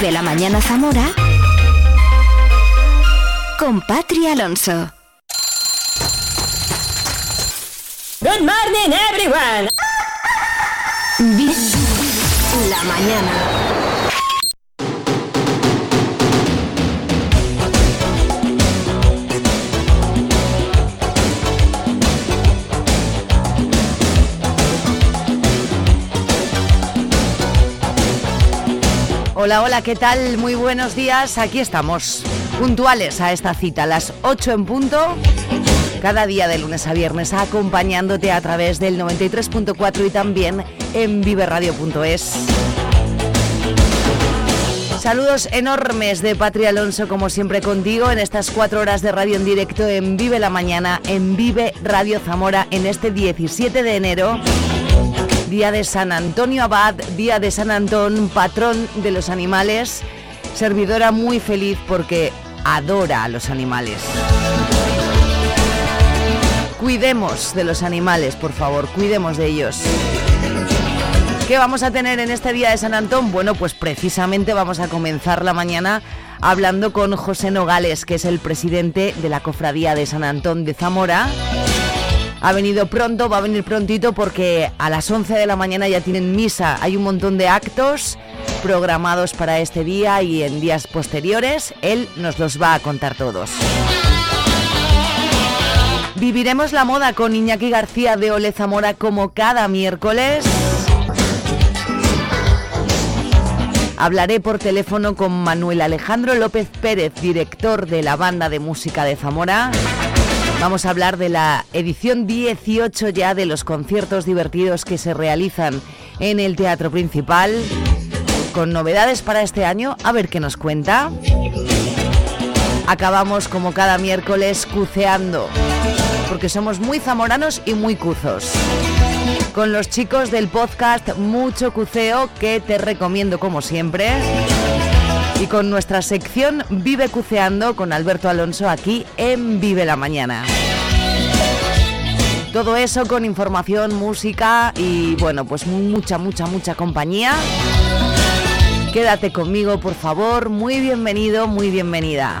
Vive la mañana Zamora con Patri Alonso. Good morning everyone. Vive la mañana. Hola, hola, ¿qué tal? Muy buenos días. Aquí estamos, puntuales a esta cita, las 8 en punto. Cada día de lunes a viernes acompañándote a través del 93.4 y también en viveradio.es. Saludos enormes de Patria Alonso, como siempre contigo, en estas cuatro horas de radio en directo en Vive la Mañana, en Vive Radio Zamora, en este 17 de enero día de San Antonio Abad, día de San Antón, patrón de los animales, servidora muy feliz porque adora a los animales. Cuidemos de los animales, por favor, cuidemos de ellos. ¿Qué vamos a tener en este día de San Antón? Bueno, pues precisamente vamos a comenzar la mañana hablando con José Nogales, que es el presidente de la Cofradía de San Antón de Zamora ha venido pronto, va a venir prontito porque a las 11 de la mañana ya tienen misa. Hay un montón de actos programados para este día y en días posteriores. Él nos los va a contar todos. Viviremos la moda con Iñaki García de Ole Zamora como cada miércoles. Hablaré por teléfono con Manuel Alejandro López Pérez, director de la banda de música de Zamora. Vamos a hablar de la edición 18 ya de los conciertos divertidos que se realizan en el Teatro Principal. Con novedades para este año, a ver qué nos cuenta. Acabamos como cada miércoles cuceando, porque somos muy zamoranos y muy cuzos. Con los chicos del podcast Mucho Cuceo, que te recomiendo como siempre y con nuestra sección Vive Cuceando con Alberto Alonso aquí en Vive la Mañana. Todo eso con información, música y bueno, pues mucha, mucha, mucha compañía. Quédate conmigo, por favor. Muy bienvenido, muy bienvenida.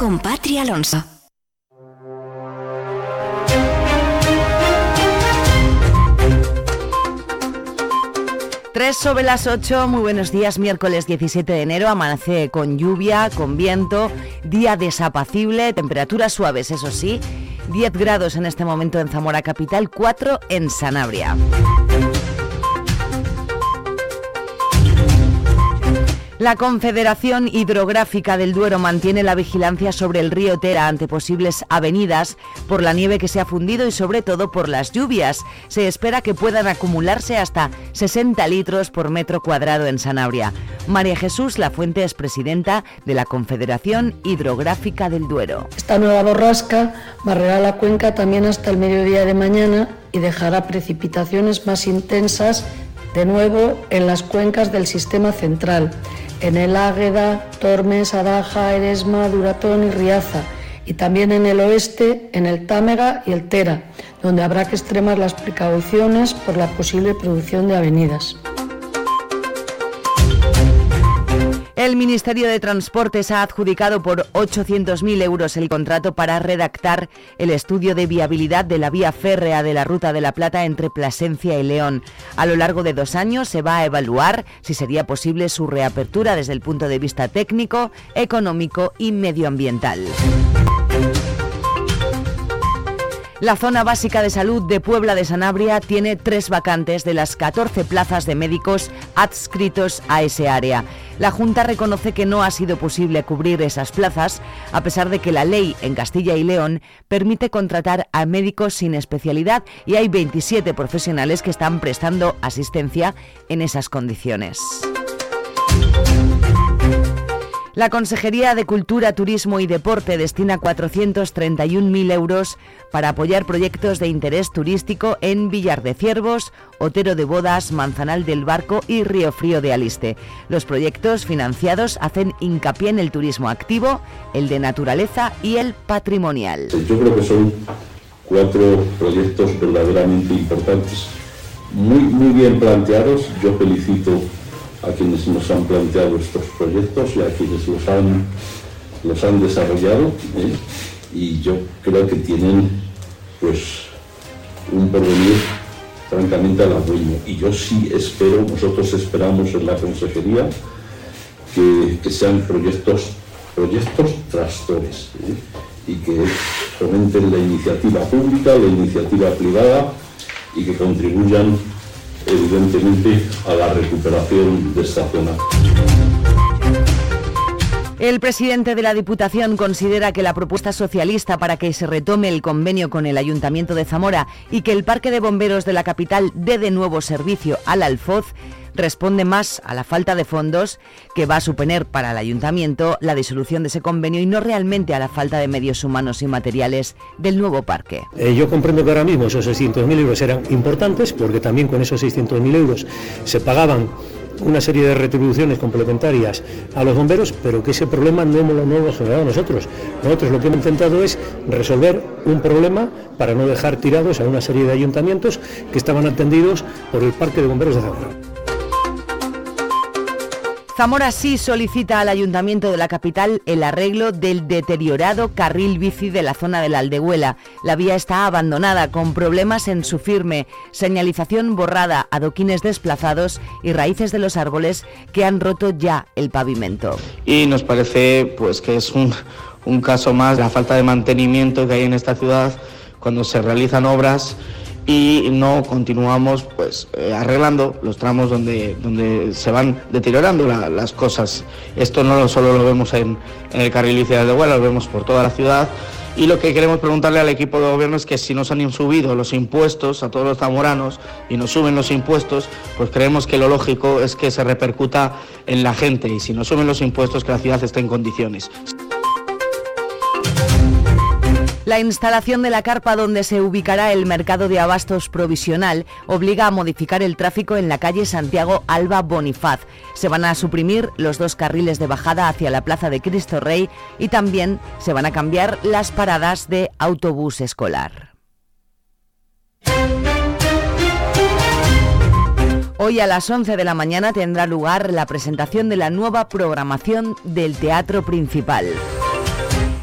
con Alonso. Tres sobre las 8, muy buenos días, miércoles 17 de enero, amanece con lluvia, con viento, día desapacible, temperaturas suaves, eso sí, 10 grados en este momento en Zamora Capital, 4 en Sanabria. La Confederación Hidrográfica del Duero mantiene la vigilancia sobre el río Tera ante posibles avenidas por la nieve que se ha fundido y sobre todo por las lluvias. Se espera que puedan acumularse hasta 60 litros por metro cuadrado en Sanabria. María Jesús La Fuente es presidenta de la Confederación Hidrográfica del Duero. Esta nueva borrasca barrerá la cuenca también hasta el mediodía de mañana y dejará precipitaciones más intensas de nuevo en las cuencas del sistema central en el Águeda, Tormes, Adaja, Eresma, Duratón y Riaza, y también en el oeste, en el Támega y el Tera, donde habrá que extremar las precauciones por la posible producción de avenidas. El Ministerio de Transportes ha adjudicado por 800.000 euros el contrato para redactar el estudio de viabilidad de la vía férrea de la Ruta de la Plata entre Plasencia y León. A lo largo de dos años se va a evaluar si sería posible su reapertura desde el punto de vista técnico, económico y medioambiental. La zona básica de salud de Puebla de Sanabria tiene tres vacantes de las 14 plazas de médicos adscritos a ese área. La Junta reconoce que no ha sido posible cubrir esas plazas, a pesar de que la ley en Castilla y León permite contratar a médicos sin especialidad y hay 27 profesionales que están prestando asistencia en esas condiciones. La Consejería de Cultura, Turismo y Deporte destina 431.000 euros para apoyar proyectos de interés turístico en Villar de Ciervos, Otero de Bodas, Manzanal del Barco y Río Frío de Aliste. Los proyectos financiados hacen hincapié en el turismo activo, el de naturaleza y el patrimonial. Yo creo que son cuatro proyectos verdaderamente importantes, muy, muy bien planteados. Yo felicito a quienes nos han planteado estos proyectos y a quienes los han, los han desarrollado. ¿eh? Y yo creo que tienen pues un porvenir francamente halagüeño. Y yo sí espero, nosotros esperamos en la consejería que, sean proyectos, proyectos tractores ¿eh? y que fomenten la iniciativa pública, la iniciativa privada y que contribuyan evidentemente a la recuperación de esta zona. El presidente de la Diputación considera que la propuesta socialista para que se retome el convenio con el Ayuntamiento de Zamora y que el Parque de Bomberos de la capital dé de nuevo servicio al Alfoz responde más a la falta de fondos que va a suponer para el ayuntamiento la disolución de ese convenio y no realmente a la falta de medios humanos y materiales del nuevo parque. Eh, yo comprendo que ahora mismo esos 600.000 euros eran importantes porque también con esos 600.000 euros se pagaban una serie de retribuciones complementarias a los bomberos, pero que ese problema no, lo hemos generado nosotros. Nosotros lo que hemos intentado es resolver un problema para no dejar tirados a una serie de ayuntamientos que estaban atendidos por el Parque de Bomberos de Zamora. Zamora sí solicita al Ayuntamiento de la capital el arreglo del deteriorado carril bici de la zona de la Aldehuela. La vía está abandonada con problemas en su firme, señalización borrada, adoquines desplazados y raíces de los árboles que han roto ya el pavimento. Y nos parece pues que es un, un caso más la falta de mantenimiento que hay en esta ciudad cuando se realizan obras y no continuamos pues eh, arreglando los tramos donde, donde se van deteriorando las cosas. Esto no solo lo vemos en, el carril bici de Vuelo, lo vemos por toda la ciudad. Y lo que queremos preguntarle al equipo de gobierno es que si nos han subido los impuestos a todos los zamoranos y nos suben los impuestos, pues creemos que lo lógico es que se repercuta en la gente y si nos suben los impuestos que la ciudad esté en condiciones. La instalación de la carpa donde se ubicará el mercado de abastos provisional obliga a modificar el tráfico en la calle Santiago Alba Bonifaz. Se van a suprimir los dos carriles de bajada hacia la Plaza de Cristo Rey y también se van a cambiar las paradas de autobús escolar. Hoy a las 11 de la mañana tendrá lugar la presentación de la nueva programación del Teatro Principal.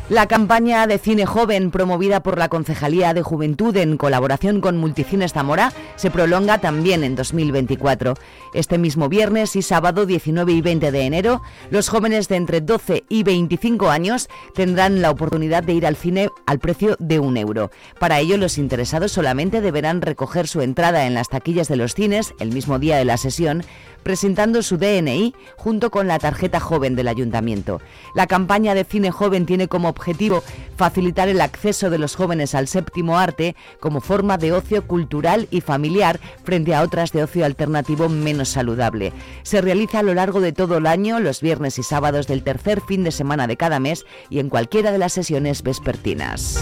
La campaña de cine joven promovida por la Concejalía de Juventud en colaboración con Multicines Zamora se prolonga también en 2024. Este mismo viernes y sábado 19 y 20 de enero, los jóvenes de entre 12 y 25 años tendrán la oportunidad de ir al cine al precio de un euro. Para ello, los interesados solamente deberán recoger su entrada en las taquillas de los cines el mismo día de la sesión presentando su DNI junto con la tarjeta joven del ayuntamiento. La campaña de cine joven tiene como objetivo facilitar el acceso de los jóvenes al séptimo arte como forma de ocio cultural y familiar frente a otras de ocio alternativo menos saludable. Se realiza a lo largo de todo el año, los viernes y sábados del tercer fin de semana de cada mes y en cualquiera de las sesiones vespertinas.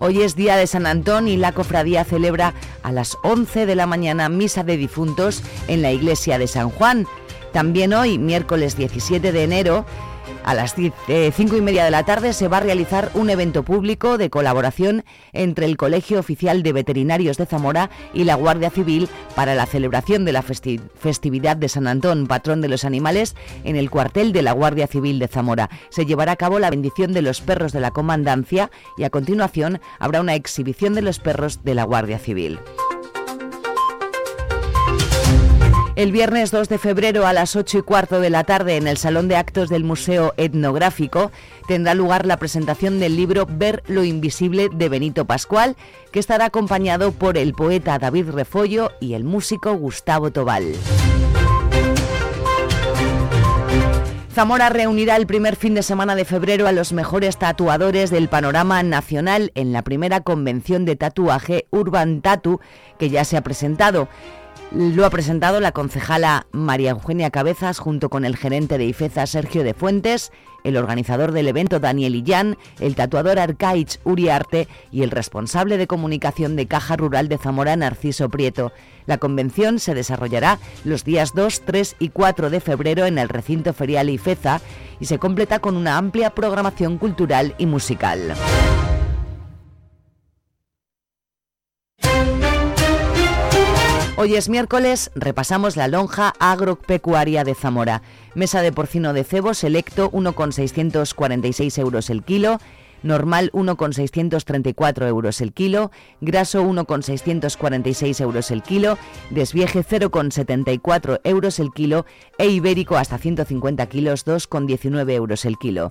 Hoy es día de San Antón y la cofradía celebra a las 11 de la mañana misa de difuntos en la iglesia de San Juan. También hoy, miércoles 17 de enero, a las 5 eh, y media de la tarde se va a realizar un evento público de colaboración entre el Colegio Oficial de Veterinarios de Zamora y la Guardia Civil para la celebración de la festividad de San Antón, patrón de los animales, en el cuartel de la Guardia Civil de Zamora. Se llevará a cabo la bendición de los perros de la comandancia y a continuación habrá una exhibición de los perros de la Guardia Civil. El viernes 2 de febrero a las 8 y cuarto de la tarde en el Salón de Actos del Museo Etnográfico tendrá lugar la presentación del libro Ver lo Invisible de Benito Pascual, que estará acompañado por el poeta David Refollo y el músico Gustavo Tobal. Zamora reunirá el primer fin de semana de febrero a los mejores tatuadores del panorama nacional en la primera convención de tatuaje Urban Tattoo que ya se ha presentado. Lo ha presentado la concejala María Eugenia Cabezas junto con el gerente de IFEZA Sergio de Fuentes, el organizador del evento Daniel Illán, el tatuador Arcaich Uriarte y el responsable de comunicación de Caja Rural de Zamora Narciso Prieto. La convención se desarrollará los días 2, 3 y 4 de febrero en el recinto ferial IFEZA y se completa con una amplia programación cultural y musical. Hoy es miércoles, repasamos la lonja agropecuaria de Zamora. Mesa de porcino de cebo selecto 1,646 euros el kilo, normal 1,634 euros el kilo, graso 1,646 euros el kilo, desvieje 0,74 euros el kilo e ibérico hasta 150 kilos 2,19 euros el kilo.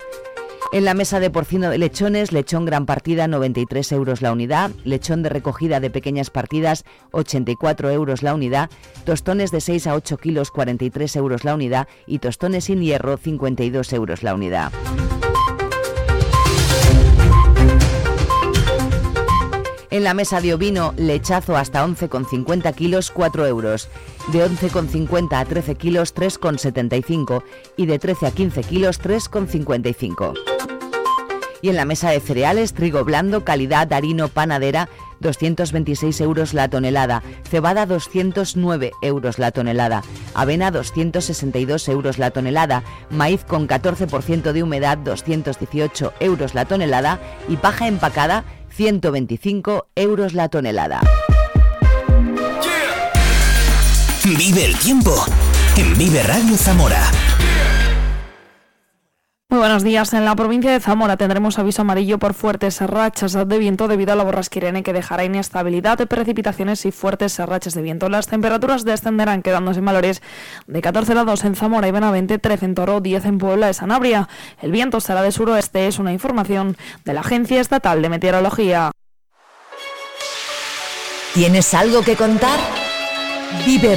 En la mesa de porcino de lechones, lechón gran partida 93 euros la unidad, lechón de recogida de pequeñas partidas 84 euros la unidad, tostones de 6 a 8 kilos 43 euros la unidad. Y tostones sin hierro 52 euros la unidad. En la mesa de ovino, lechazo hasta 11,50 kilos, 4 euros. De 11,50 a 13 kilos, 3,75. Y de 13 a 15 kilos, 3,55. Y en la mesa de cereales, trigo blando, calidad harino panadera, 226 euros la tonelada, cebada 209 euros la tonelada, avena 262 euros la tonelada, maíz con 14% de humedad 218 euros la tonelada y paja empacada 125 euros la tonelada. Vive el tiempo en Vive Radio Zamora. Muy buenos días. En la provincia de Zamora tendremos aviso amarillo por fuertes rachas de viento debido a la borrasquirene que dejará inestabilidad de precipitaciones y fuertes rachas de viento. Las temperaturas descenderán quedándose en valores de 14 grados en Zamora y Benavente, 13 en Toro, 10 en Puebla de Sanabria. El viento será de suroeste, es una información de la Agencia Estatal de Meteorología. ¿Tienes algo que contar? Vive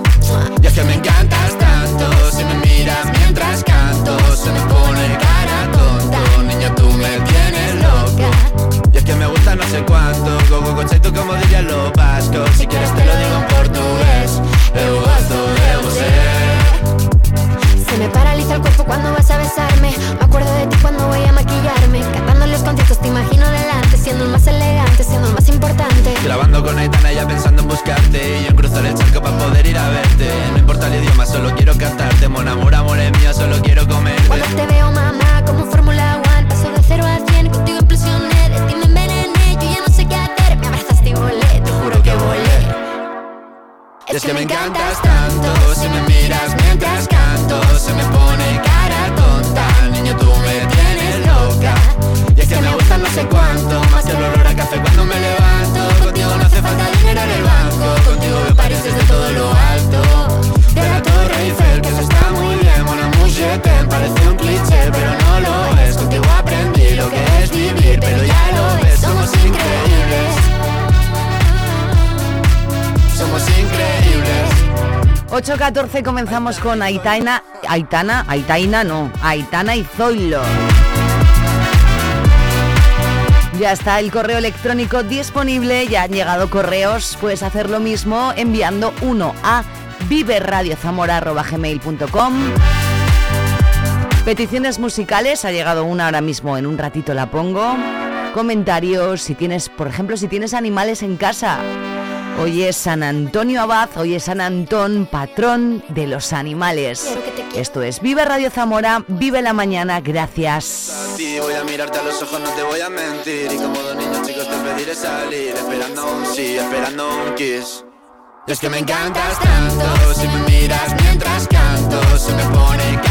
Y es que me encantas tanto Si me miras mientras canto Se me pone cara tonta Niña, tú me tienes loca. Y es que me gusta no sé cuánto Go, go, go, tú como dirían los vascos Si quieres comenzamos con Aitana, Aitana, Aitaina no, Aitana y Zoilo. Ya está el correo electrónico disponible, ya han llegado correos, puedes hacer lo mismo enviando uno a viveradiozamora.gmail.com Peticiones musicales, ha llegado una ahora mismo, en un ratito la pongo. Comentarios, si tienes, por ejemplo, si tienes animales en casa, Hoy es San Antonio Abad, hoy es San Antón, patrón de los animales. Esto es Vive Radio Zamora, vive la mañana, gracias. A ti voy a mirarte a los ojos, no te voy a mentir. Y como dos niños chicos te pediré salir, esperando un sí, esperando un kiss. Es que me encantas tanto, si me miras mientras canto, se me pone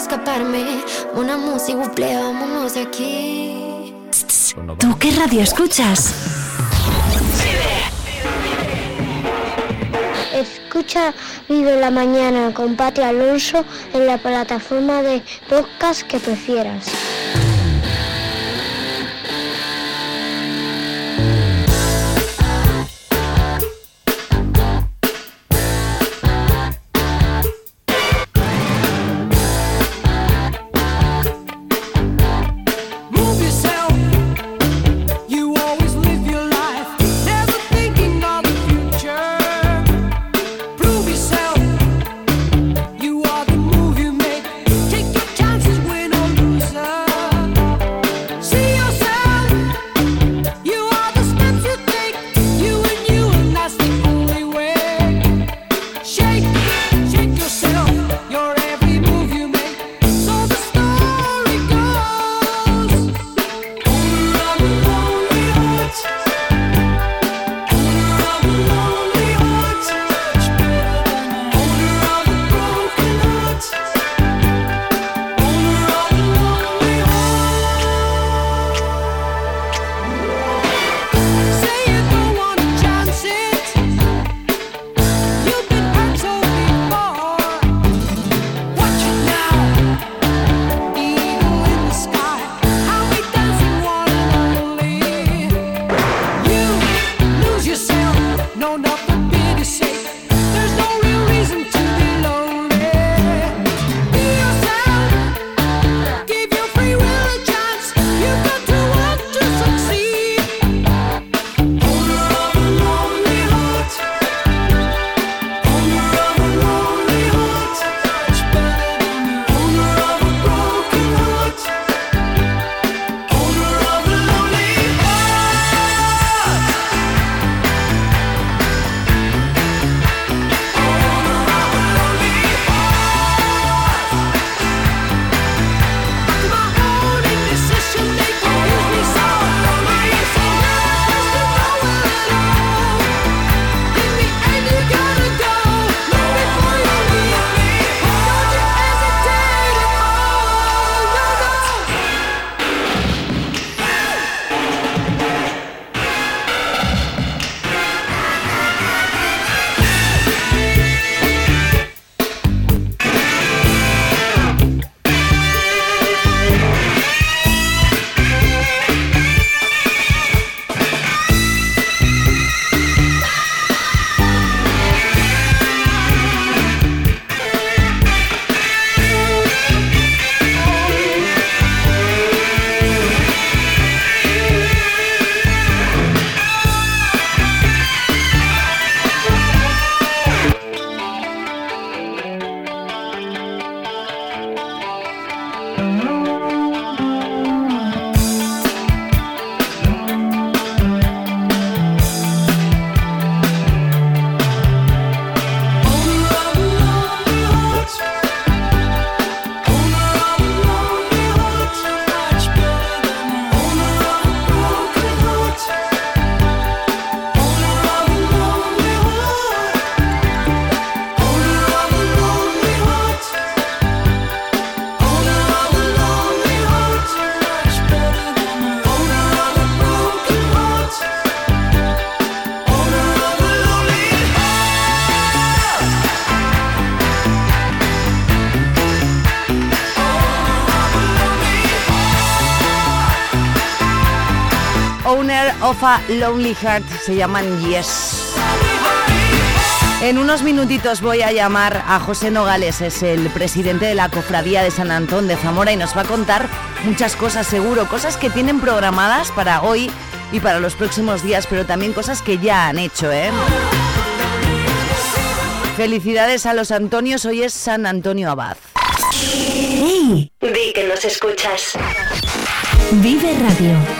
escaparme. Una música, buple, vámonos aquí. ¿Tú qué radio escuchas? Escucha Vive la Mañana con Pati Alonso en la plataforma de podcast que prefieras. of Lonely Heart se llaman Yes. En unos minutitos voy a llamar a José Nogales, es el presidente de la Cofradía de San Antón de Zamora y nos va a contar muchas cosas seguro, cosas que tienen programadas para hoy y para los próximos días, pero también cosas que ya han hecho, ¿eh? Felicidades a los Antonios, hoy es San Antonio Abad. ¡Hey! Di que nos escuchas. Vive Radio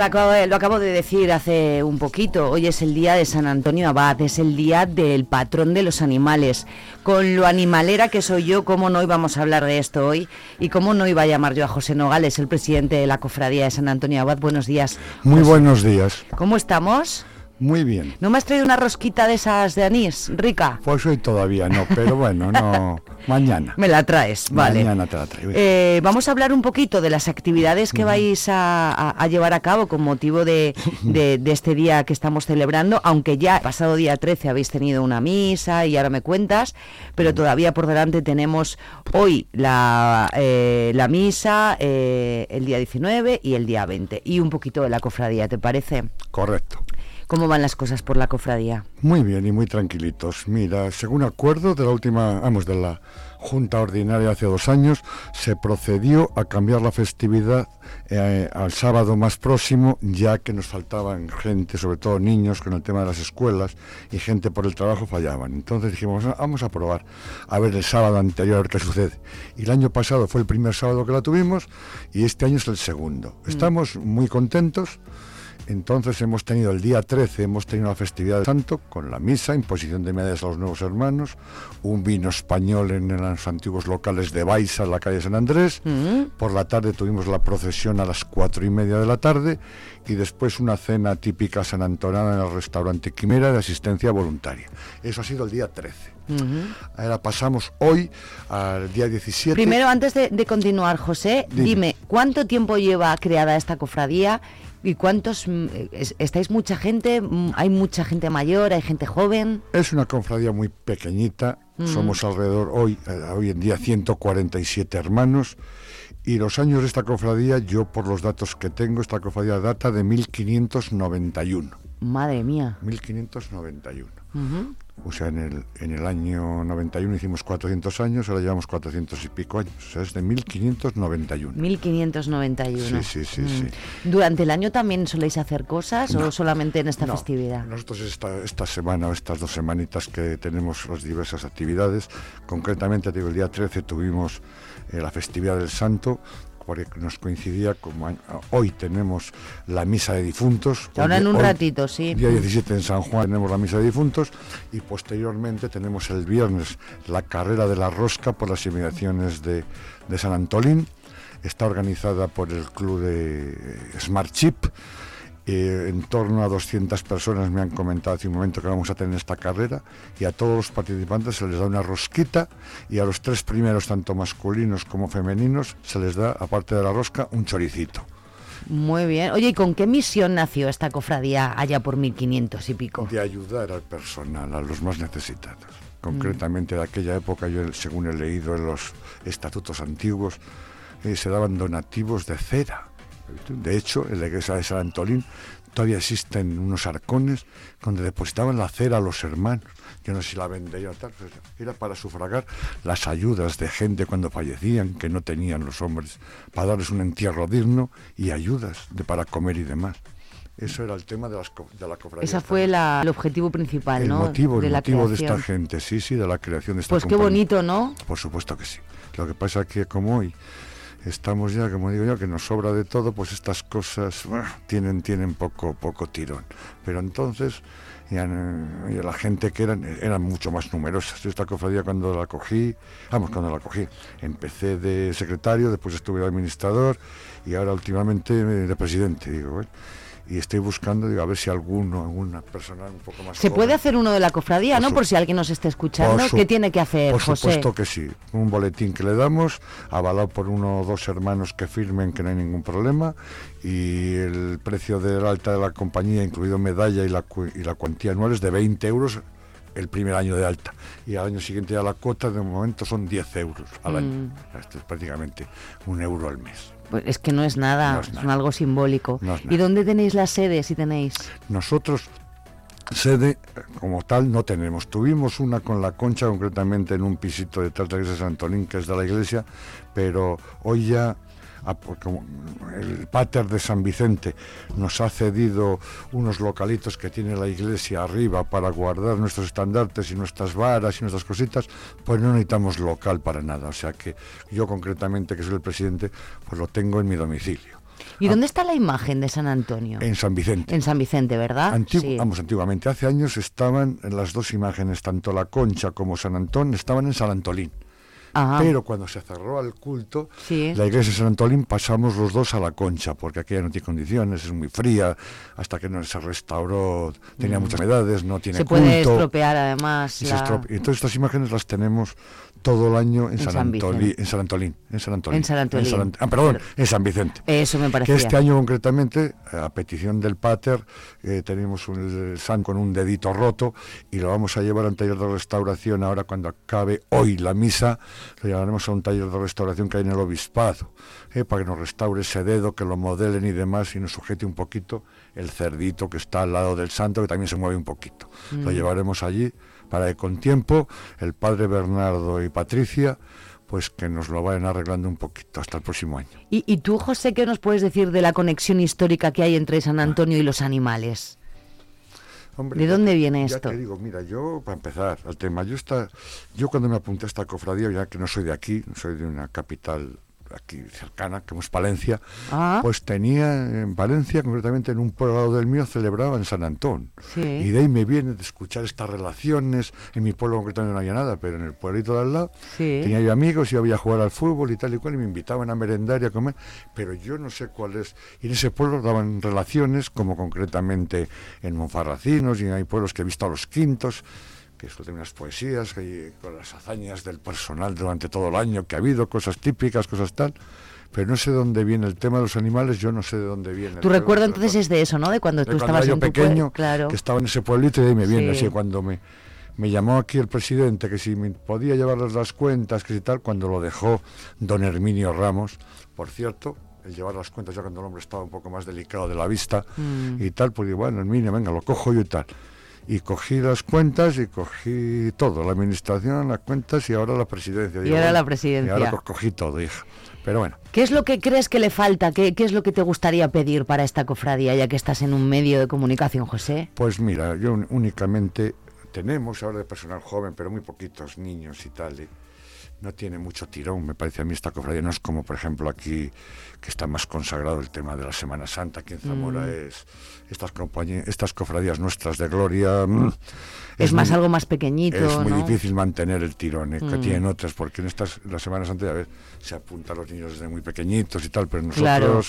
lo acabo, lo acabo de decir hace un poquito. Hoy es el día de San Antonio Abad, es el día del patrón de los animales. Con lo animalera que soy yo, ¿cómo no íbamos a hablar de esto hoy? ¿Y cómo no iba a llamar yo a José Nogales, el presidente de la cofradía de San Antonio Abad? Buenos días. Muy buenos días. ¿Cómo estamos? Muy bien. ¿No me has traído una rosquita de esas de anís, rica? Pues hoy todavía no, pero bueno, no. Mañana. Me la traes, vale. Mañana te la traigo. Eh, vamos a hablar un poquito de las actividades que vais a, a- a llevar a cabo con motivo de, de- de este día que estamos celebrando, aunque ya el pasado día 13 habéis tenido una misa y ahora me cuentas, pero todavía por delante tenemos hoy la, eh, la misa, eh, el día 19 y el día 20, y un poquito de la cofradía, ¿te parece? Correcto. ¿Cómo van las cosas por la cofradía? Muy bien y muy tranquilitos. Mira, según acuerdo de la última, vamos, de la Junta Ordinaria hace dos años, se procedió a cambiar la festividad eh, al sábado más próximo, ya que nos faltaban gente, sobre todo niños, con el tema de las escuelas y gente por el trabajo fallaban. Entonces dijimos, "Ah, vamos a probar, a ver el sábado anterior a ver qué sucede. Y el año pasado fue el primer sábado que la tuvimos y este año es el segundo. Estamos muy contentos. Entonces hemos tenido el día 13, hemos tenido la festividad del santo con la misa, imposición de medallas a los nuevos hermanos, un vino español en los antiguos locales de Baiza, en la calle San Andrés. Por la tarde tuvimos la procesión a las cuatro y media de la tarde y después una cena típica sanantonana en el restaurante Quimera de asistencia voluntaria. Eso ha sido el día 13. Ahora pasamos hoy al día 17. Primero, antes de, de continuar, José, Dime. dime. ¿cuánto tiempo lleva creada esta cofradía? ¿Y cuántos mm, es- estáis mucha gente? Mm, ¿Hay mucha gente mayor? ¿Hay gente joven? Es una cofradía muy pequeñita, Mm. somos alrededor hoy, eh, hoy en día 147 hermanos y los años de esta cofradía, yo por los datos que tengo, esta cofradía data de 1591. Madre mía. 1591. Ujú. O sea, en el, en el año 91 hicimos 400 años, ahora llevamos 400 y pico años. O sea, es de 1591. 1591. Sí, sí, sí, Mm. sí. ¿Durante el año también soléis hacer cosas o solamente en esta No, festividad? Nosotros esta, esta semana o estas dos semanitas que tenemos las diversas actividades, concretamente te digo, el día 13 tuvimos eh, la festividad del Santo, porque nos coincidía como hoy tenemos la misa de difuntos. Ahora Hoy- en un hoy, ratito, sí. Día 17 en San Juan tenemos la misa de difuntos y posteriormente tenemos el viernes la carrera de la rosca por las inmediaciones de, de San Antolín. Está organizada por el club de Smart Chip. Eh, en torno a 200 personas me han comentado hace un momento que vamos a tener esta carrera y a todos los participantes se les da una rosquita y a los tres primeros, tanto masculinos como femeninos, se les da, aparte de la rosca, un choricito. Muy bien. Oye, ¿y con qué misión nació esta cofradía allá por 1500 y pico? de ayudar al personal, a los más necesitados. Concretamente de aquella época, yo según he leído en los estatutos antiguos, eh, se daban donativos de cera. De hecho, en la iglesia de San Antolín todavía existen unos arcones donde depositaban la cera a los hermanos. Yo no sé si la vendía o tal, pero era para sufragar las ayudas de gente cuando fallecían, que no tenían los hombres, para darles un entierro digno y ayudas de, para comer y demás. Eso era el tema de, las, de la cofradía. Ese fue la- el objetivo principal, El ¿no? motivo, de el la motivo de esta gente, sí, sí, de la creación de esta Pues qué bonito, ¿no? Por supuesto que sí. Lo que pasa es que como hoy estamos ya, como digo yo, que nos sobra de todo, pues estas cosas tienen, tienen poco, poco tirón. Pero entonces ya, la gente que eran, eran mucho más numerosas. Esta cofradía cuando la cogí, vamos, cuando la cogí, empecé de secretario, después estuve de administrador y ahora últimamente de presidente, digo. Y estoy buscando, digo, a ver si alguno, alguna persona un poco más Se joven. puede hacer uno de la cofradía, Por ¿no? su- Por si alguien nos está escuchando. Su- ¿Qué tiene que hacer, Por José? supuesto que sí. Un boletín que le damos, avalado por uno o dos hermanos que firmen que no hay ningún problema, y el precio del alta de la compañía, incluido medalla y la, cu- y la cuantía anual, es de 20 euros el primer año de alta. Y al año siguiente ya la cuota, de momento, son 10 euros al año. Mm. Esto es prácticamente un euro al mes. Pues es que no es nada, No es es, nada. algo simbólico. No ¿Y dónde tenéis la sede, si tenéis? Nosotros sede como tal no tenemos. Tuvimos una con la concha, concretamente en un pisito detrás de la iglesia de San Antolín, que es de la iglesia, pero hoy ya como el pater de San Vicente nos ha cedido unos localitos que tiene la iglesia arriba para guardar nuestros estandartes y nuestras varas y nuestras cositas, pues no necesitamos local para nada. O sea que yo concretamente, que soy el presidente, pues lo tengo en mi domicilio. ¿Y dónde está la imagen de San Antonio? En San Vicente. En San Vicente, ¿verdad? Antigu- Sí. Vamos, antiguamente, hace años estaban las dos imágenes, tanto la Concha como San Antón, estaban en San Antolín. Ajá. Pero cuando se cerró el culto, Sí. la iglesia de San Antolín pasamos los dos a la concha, porque aquella no tiene condiciones, es muy fría, hasta que no se restauró, tenía Mm. muchas humedades, no tiene Se puede culto. estropear además. Y se la- estrope- y Entonces estas imágenes las tenemos todo el año en, San, San Antolí- Vicente. en San Antolín, en San Antolín. En San Antolín. Ah, perdón, en San Vicente. Eso me Que parecía. este año concretamente, a petición del Pater, eh, tenemos un, el San con un dedito roto y lo vamos a llevar a un taller de restauración ahora cuando acabe hoy la misa, lo llevaremos a un taller de restauración que hay en el obispado, eh, para que nos restaure ese dedo, que lo modelen y demás y nos sujete un poquito el cerdito que está al lado del santo, que también se mueve un poquito. Lo Mm. llevaremos allí para que con tiempo el padre Bernardo y Patricia pues que nos lo vayan arreglando un poquito hasta el próximo año. ¿Y, y tú, José, qué nos puedes decir de la conexión histórica que hay entre San Antonio y los animales? Hombre, ¿De dónde viene ya esto? te digo, mira, yo para empezar al tema, yo está, yo cuando me apunté a esta cofradía, ya que no soy de aquí, soy de una capital aquí cercana, como es Palencia, Ah. pues tenía en Valencia, concretamente en un pueblo del mío, celebraban San Antón. Sí. Y de ahí me viene de escuchar estas relaciones. En mi pueblo concretamente no había nada, pero en el pueblito de al lado Sí. tenía yo amigos, iba a jugar al fútbol y tal y cual, y me invitaban a merendar y a comer, pero yo no sé cuál es. Y en ese pueblo daban relaciones, como concretamente en Monfarracinos, y hay pueblos que he visto a los quintos, que sueltan unas poesías y con las hazañas del personal durante todo el año que ha habido, cosas típicas, cosas tal. Pero no sé de dónde viene el tema de los animales, yo no sé de dónde viene. Tu recuerdo entonces es de eso, ¿no? De cuando de tú cuando estabas era yo en pequeño. Claro. que estaba en ese pueblito y de ahí me viene. Sí. Así cuando me, me llamó aquí el presidente, que si me podía llevarles las cuentas, que si tal, cuando lo dejó don Herminio Ramos, por cierto, el llevar las cuentas ya cuando el hombre estaba un poco más delicado de la vista Mm. y tal, pues digo, bueno, Herminio, venga, lo cojo yo y tal. Y cogí las cuentas y cogí todo, la administración, las cuentas y ahora la presidencia. Y ahora la presidencia. Y ahora co- cogí todo, hija. Pero bueno, ¿Qué es lo que crees que le falta? ¿Qué, qué es lo que te gustaría pedir para esta cofradía, ya que estás en un medio de comunicación, José? Pues mira, yo únicamente tenemos ahora de personal joven, pero muy poquitos niños y tal. y no tiene mucho tirón, me parece a mí esta cofradía. No es como, por ejemplo, aquí, que está más consagrado el tema de la Semana Santa. Aquí en Zamora Mm. es estas, compañías, estas cofradías nuestras de gloria. mm, Es, más muy- algo más pequeñito, es muy ¿no? difícil mantener el tirón eh, que Mm. tienen otras, porque en estas, la Semana Santa ya ves, se apuntan los niños desde muy pequeñitos y tal, pero Claro.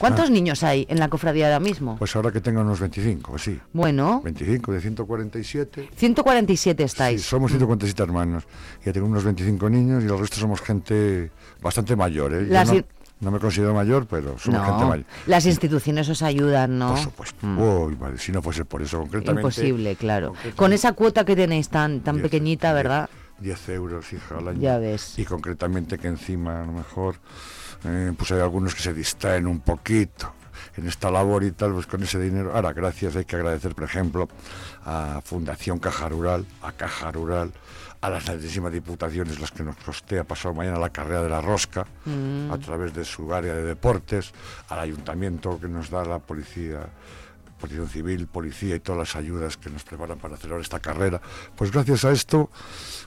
¿Cuántos Ah. niños hay en la cofradía ahora mismo? pues ahora que tengo unos 25, pues sí. Bueno, 25 de 147. 147 Sí, estáis. somos 147 hermanos. Ya tengo unos 25 niños y el resto somos gente bastante mayor. ¿eh? Las no, me considero mayor, pero somos gente mayor. las instituciones os ayudan, ¿no? Por supuesto. Mm. Uy, vale, si no fuese por eso, concretamente. Imposible, claro. concretamente, Con esa cuota que tenéis tan, tan Diez- pequeñita, ¿verdad? 10 euros, hija, al año. Ya ves. Y concretamente que encima, a lo mejor, eh, pues hay algunos que se distraen un poquito en esta labor y tal, pues con ese dinero. Ahora, gracias, hay que agradecer, por ejemplo, a Fundación Caja Rural, a Caja Rural, a las altísimas diputaciones, las que nos costea pasado mañana la carrera de la rosca, Mm. a través de su área de deportes, al ayuntamiento que nos da la policía protección civil, policía y todas las ayudas que nos preparan para celebrar esta carrera. Pues gracias a esto,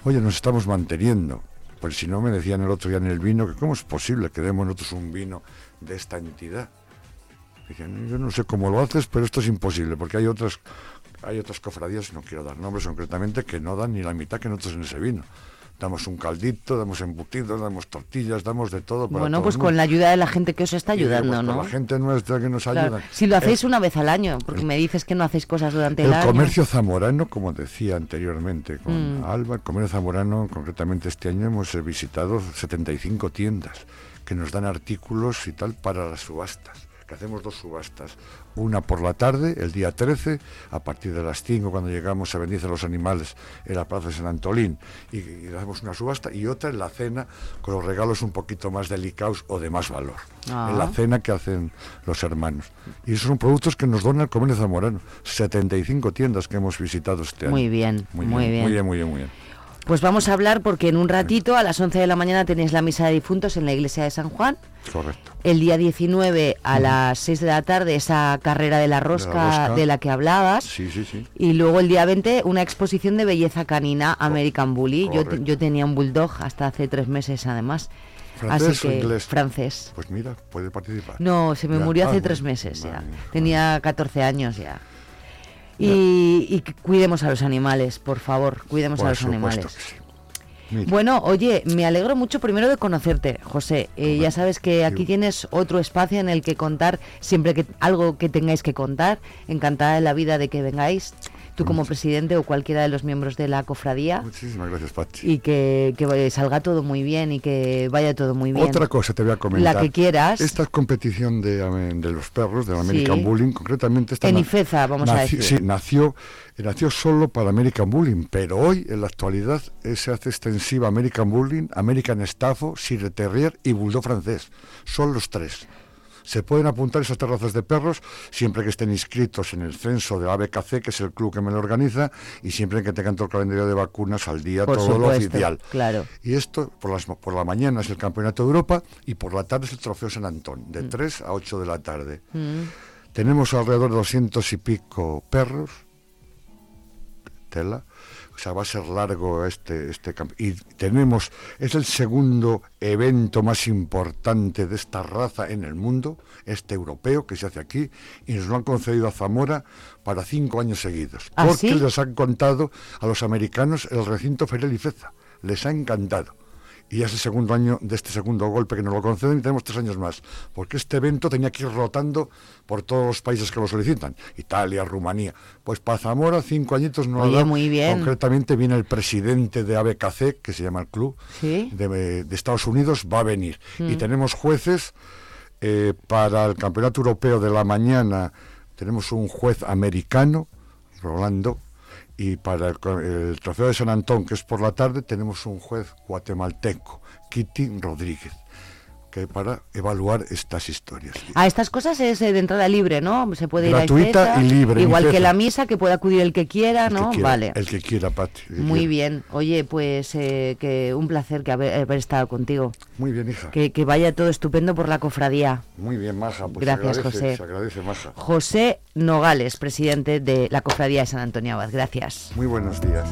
oye, nos estamos manteniendo. Pues si no me decían el otro día en el vino que cómo es posible que demos nosotros un vino de esta entidad. Dije, yo no sé cómo lo haces, pero esto es imposible, porque hay otras, hay otras cofradías, no quiero dar nombres concretamente, que no dan ni la mitad que nosotros en ese vino. Damos un caldito, damos embutidos, damos tortillas, damos de todo. para Bueno, todo pues el con la ayuda de la gente que os está ayudando, pues con ¿no? La gente nuestra que nos Claro. ayuda. Si lo hacéis El- una vez al año, porque me dices que no hacéis cosas durante el, el año. comercio zamorano, como decía anteriormente con Mm. Alba, el comercio zamorano, concretamente este año hemos eh, visitado 75 tiendas que nos dan artículos y tal para las subastas. Que hacemos dos subastas. Una por la tarde, el día 13, a partir de las 5, cuando llegamos a Bendice los Animales en la Plaza de San Antolín, y, y hacemos una subasta, y otra en la cena con los regalos un poquito más delicados o de más valor. Ah. En la cena que hacen los hermanos. Y esos son productos que nos dona el comercio zamorano. 75 tiendas que hemos visitado este año. Muy bien, muy bien. Muy bien, muy bien, muy bien. Pues vamos a hablar porque en un ratito, a las 11 de la mañana, tenéis la misa de difuntos en la iglesia de San Juan. Correcto. El día 19 a las 6 de la tarde, esa carrera de la rosca de la, rosca. que hablabas. Sí, sí, sí. Y luego el día 20, una exposición de belleza canina American Bully. Yo, te- yo tenía un bulldog hasta hace tres meses, además. ¿Francés Así o inglés? Francés. Pues mira, puede participar. No, se me Ya. murió Ah, hace bueno, tres meses ya. Tenía 14 años ya. Y, y cuidemos a los animales, por favor, cuidemos Por a los animales. sí. Bueno, oye, me alegro mucho primero de conocerte, José. Eh, ya sabes que aquí tienes otro espacio en el que contar siempre que algo que tengáis que contar. Encantada de la vida de que vengáis, tú como presidente o cualquiera de los miembros de la cofradía. Muchísimas gracias, Pachi. Y que, que salga todo muy bien y que vaya todo muy bien. Otra cosa te voy a comentar. La que quieras. Esta competición de, de los perros, del American Sí. Bullying, concretamente esta En Ifeza, vamos a decir. Sí, nació, nació solo para American Bullying, pero hoy, en la actualidad, eh, se hace extensiva American Bullying, American Staffo, Sire Terrier y Bulldog francés. Son los tres. Se pueden apuntar esas terrazas de perros siempre que estén inscritos en el censo de la ABKC, que es el club que me lo organiza, y siempre que tengan todo el calendario de vacunas al día, Por todo lo oficial. claro. Y esto, por, las, por la mañana es el Campeonato de Europa y por la tarde es el Trofeo San Antón, de 3 a 8 de la tarde. Mm. Tenemos alrededor de 200 y pico perros, tela, o sea, va a ser largo este, este camp- Y tenemos, es el segundo evento más importante de esta raza en el mundo, este europeo que se hace aquí, y nos lo han concedido a Zamora para cinco años seguidos. ¿Ah, porque sí? les han contado a los americanos el recinto ferial Ifeza. Les ha encantado. Y ya es el segundo año de este segundo golpe que nos lo conceden y tenemos tres años más. Porque este evento tenía que ir rotando por todos los países que lo solicitan. Italia, Rumanía. Pues para Zamora, cinco añitos no ha Oye, dado. muy bien. Concretamente viene el presidente de ABKC, que se llama el club, Sí. de, de Estados Unidos, va a venir. Mm. Y tenemos jueces eh, para el Campeonato Europeo de la mañana. Tenemos un juez americano, Rolando, y para el, Trofeo de San Antón, que es por la tarde, tenemos un juez guatemalteco, Kitty Rodríguez, que para evaluar estas historias. A estas cosas es eh, de entrada libre, ¿no? Se puede ir Gratuita a y libre, Igual que la misa, que puede acudir el que quiera, El que ¿no? quiera, vale. El que quiera, Pati. Muy quiera. bien. Oye, pues eh, que un placer que haber, haber estado contigo. Muy bien, hija. Que, que vaya todo estupendo por la cofradía. Muy bien, Maja. Pues Gracias, se agradece, José. Se agradece, Maja. José Nogales, presidente de la cofradía de San Antonio Abad. Gracias. Muy buenos días.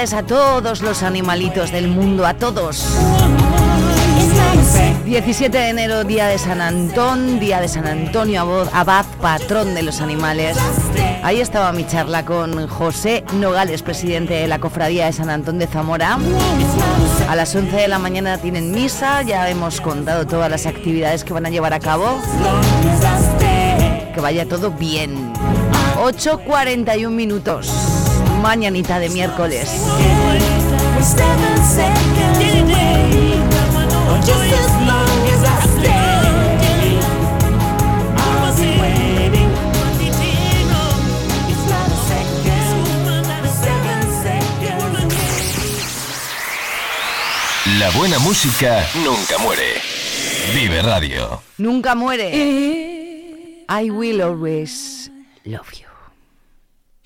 A todos los animalitos del mundo, a todos. 17 de enero, día de San Antón, día de San Antonio Abad, patrón de los animales. Ahí estaba mi charla con José Nogales, presidente de la Cofradía de San Antón de Zamora. A las 11 de la mañana tienen misa, ya hemos contado todas las actividades que van a llevar a cabo. Que vaya todo bien. 8.41 minutos, mañanita de miércoles. La buena música nunca muere. Vive Radio. Nunca muere. I will always love you.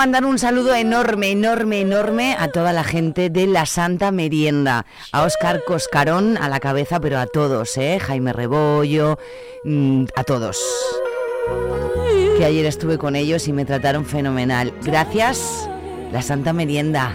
Mandar un saludo enorme, enorme, enorme a toda la gente de la Santa Merienda. A Óscar Coscarón a la cabeza, pero a todos, ¿eh? Jaime Rebollo, mm, a todos. Que ayer estuve con ellos y me trataron fenomenal. Gracias la Santa Merienda.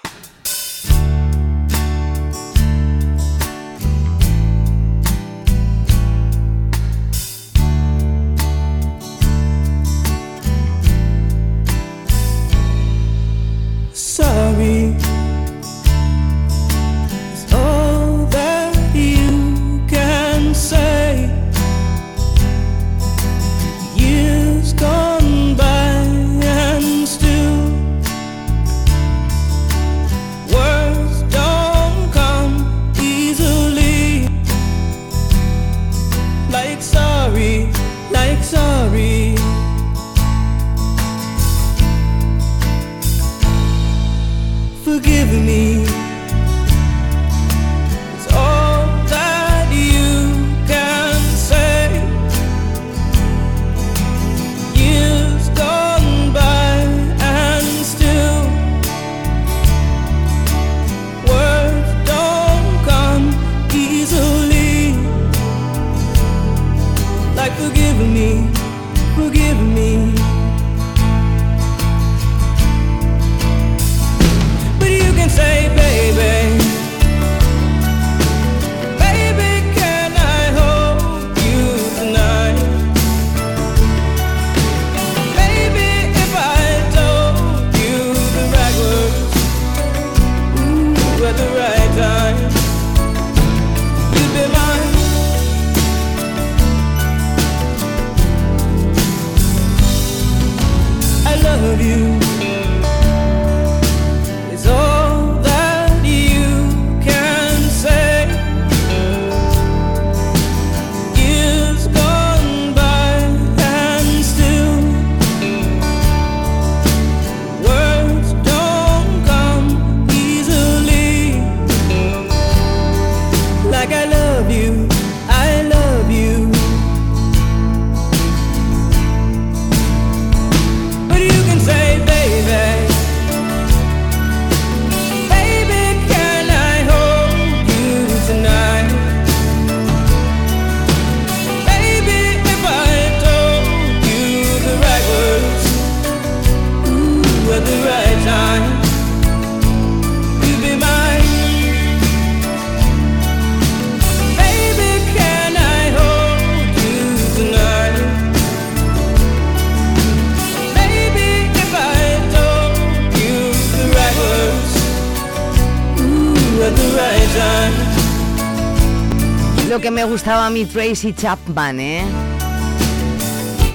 Gustaba a mí Tracy Chapman, ¿eh?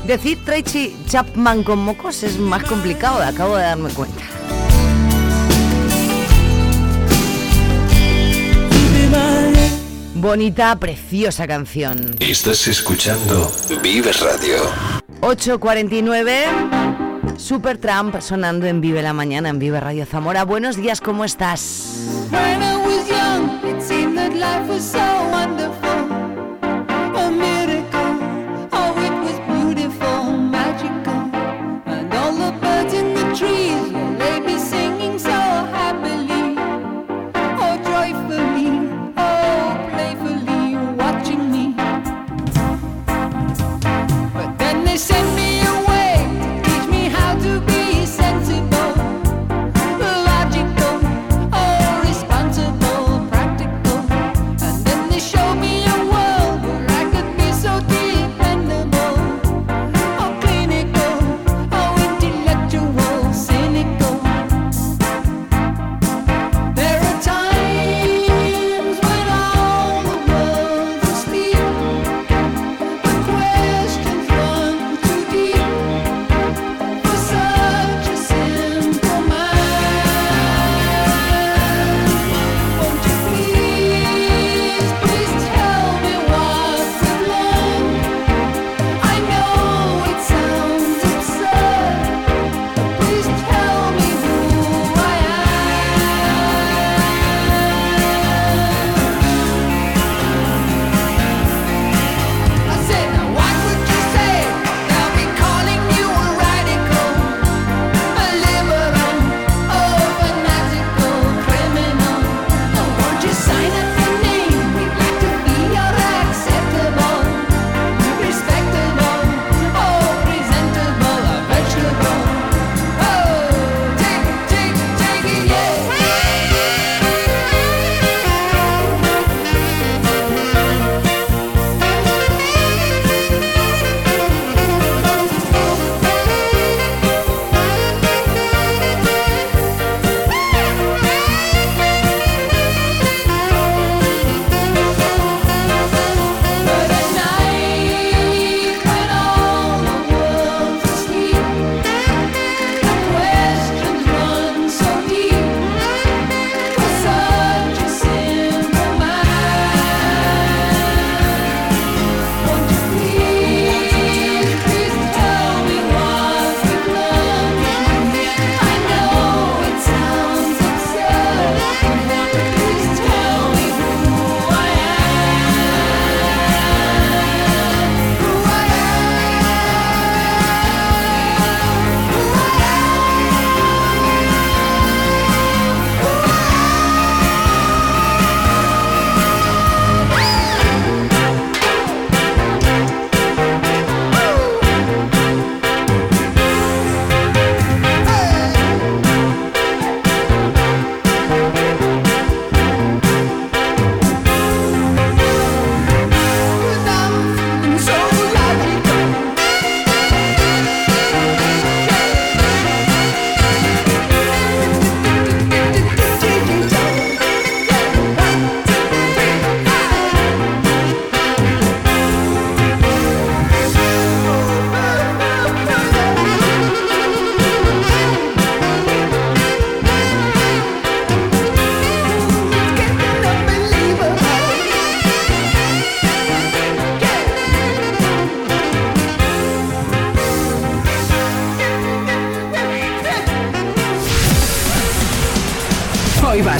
Decir Tracy Chapman con mocos es más complicado, acabo de darme cuenta. Bonita, preciosa canción. Estás escuchando Vive Radio. 8.49, Super Trump sonando en Vive la Mañana, en Vive Radio Zamora. Buenos días, ¿cómo estás? When I was young, it seemed that life was so wonderful.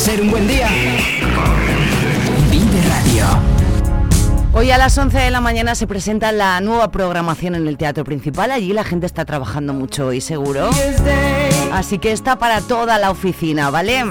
ser un buen día. Vive Radio. Hoy a las 11 de la mañana se presenta la nueva programación en el teatro principal. Allí la gente está trabajando mucho hoy, seguro. Así que está para toda la oficina, ¿vale?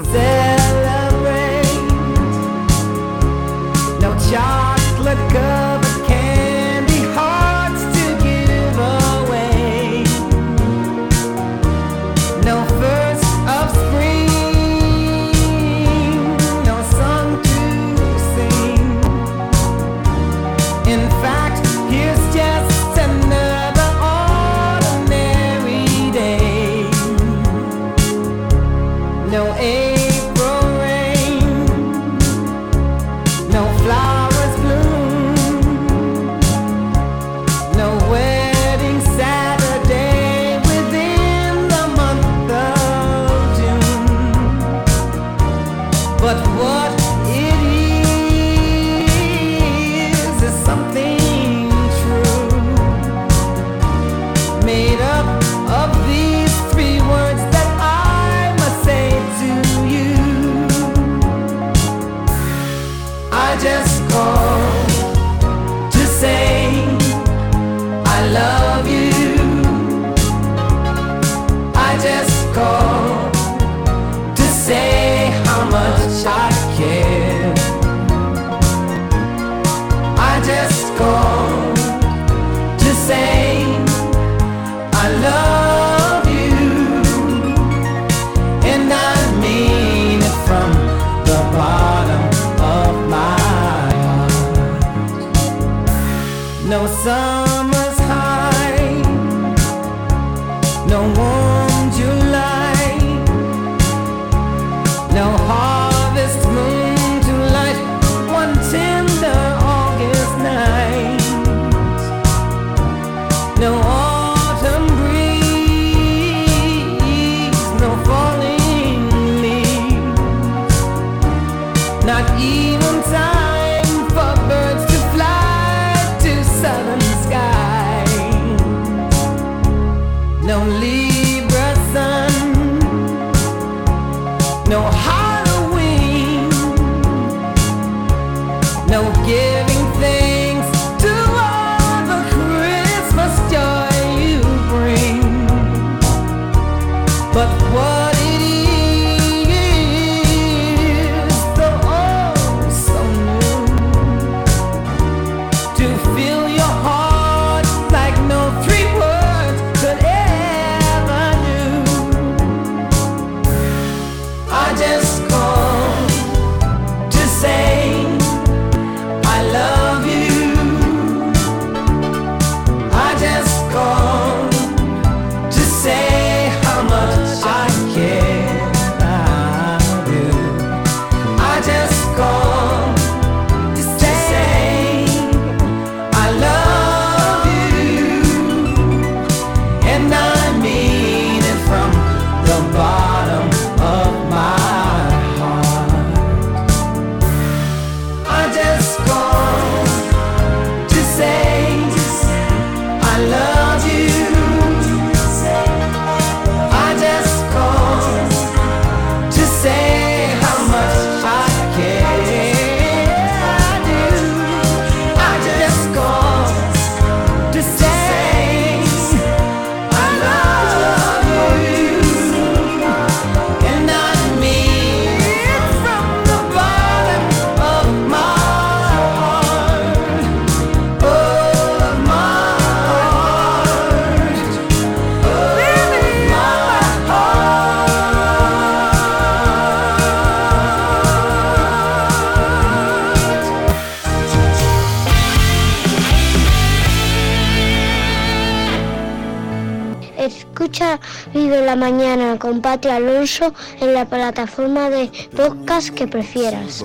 con Patio Alonso en la plataforma de podcast que prefieras.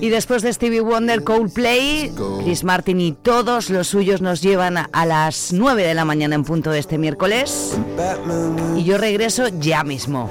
Y después de Stevie Wonder, Coldplay, Chris Martin y todos los suyos nos llevan a las 9 de la mañana en punto de este miércoles. Y yo regreso ya mismo.